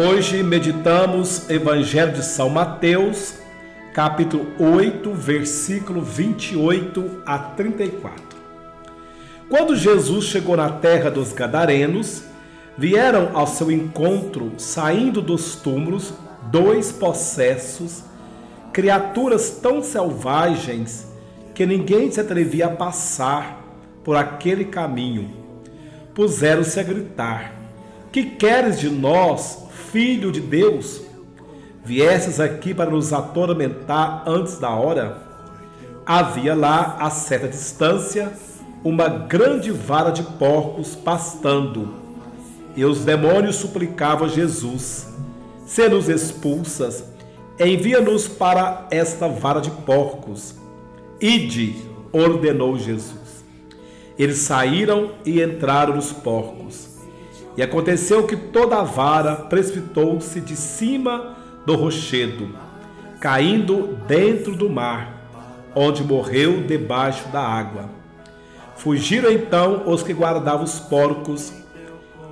Hoje meditamos Evangelho de São Mateus, capítulo 8, versículo 28 a 34. Quando Jesus chegou na terra dos Gadarenos, vieram ao seu encontro, saindo dos túmulos, dois possessos, criaturas tão selvagens que ninguém se atrevia a passar por aquele caminho. Puseram-se a gritar: Que queres de nós, filho de Deus? Viesses aqui para nos atormentar antes da hora? Havia lá, a certa distância, uma grande vara de porcos pastando. E os demônios suplicavam a Jesus: Se nos expulsas, envia-nos para esta vara de porcos. Ide, ordenou Jesus. Eles saíram e entraram nos porcos. E aconteceu que toda a vara precipitou-se de cima do rochedo, caindo dentro do mar, onde morreu debaixo da água. Fugiram então os que guardavam os porcos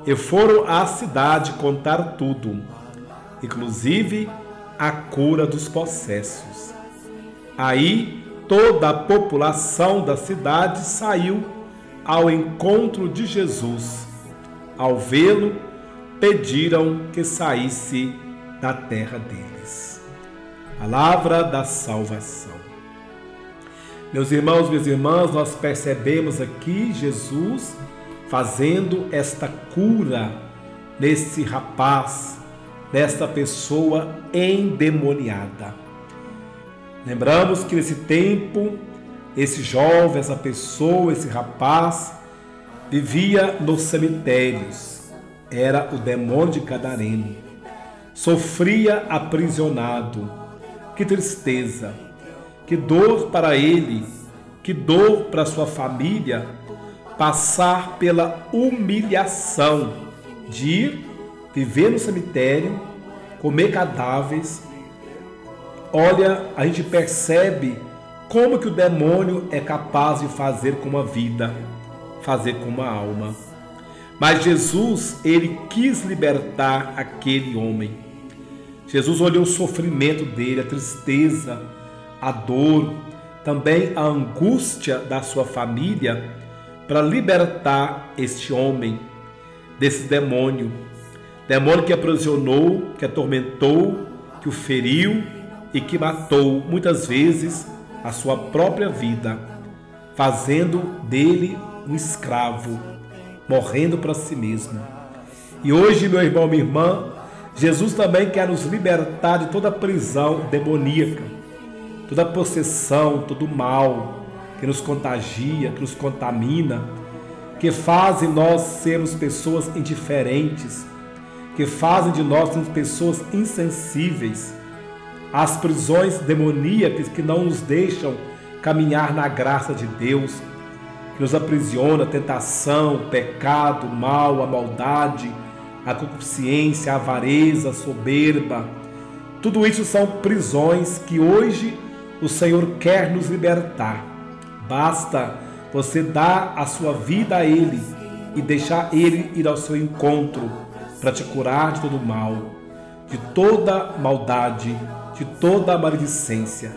e foram à cidade contar tudo, inclusive a cura dos possessos. Aí toda a população da cidade saiu ao encontro de Jesus. Ao vê-lo, pediram que saísse da terra deles. Palavra da salvação. Meus irmãos, minhas irmãs, nós percebemos aqui Jesus fazendo esta cura nesse rapaz, nesta pessoa endemoniada. Lembramos que nesse tempo, esse jovem, essa pessoa, esse rapaz, vivia nos cemitérios, era o demônio de Cadareno, sofria aprisionado. Que tristeza! Que dor para ele, que dor para sua família passar pela humilhação de ir viver no cemitério, comer cadáveres. Olha, a gente percebe como que o demônio é capaz de fazer com uma vida, fazer com uma alma. Mas Jesus, ele quis libertar aquele homem. Jesus olhou o sofrimento dele, a tristeza, a dor, também a angústia da sua família para libertar este homem desse demônio. Demônio que aprisionou, que atormentou, que o feriu e que matou muitas vezes a sua própria vida, fazendo dele um escravo, morrendo para si mesmo. E hoje, meu irmão, minha irmã, Jesus também quer nos libertar de toda prisão demoníaca toda possessão, todo mal que nos contagia, que nos contamina, que fazem nós sermos pessoas indiferentes, que fazem de nós sermos pessoas insensíveis às prisões demoníacas que não nos deixam caminhar na graça de Deus, que nos aprisiona a tentação, o pecado, o mal, a maldade, a concupiscência, a avareza, a soberba. Tudo isso são prisões que hoje o Senhor quer nos libertar. Basta você dar a sua vida a Ele e deixar Ele ir ao seu encontro para te curar de todo mal, de toda maldade, de toda maledicência.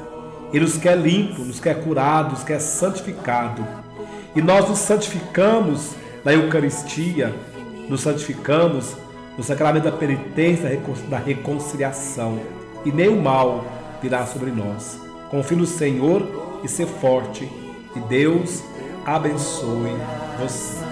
Ele nos quer limpo, nos quer curado, nos quer santificado. E nós nos santificamos na Eucaristia, nos santificamos no sacramento da penitência, da reconciliação. E nem o mal virá sobre nós. Confie no Senhor e ser forte. E Deus abençoe você.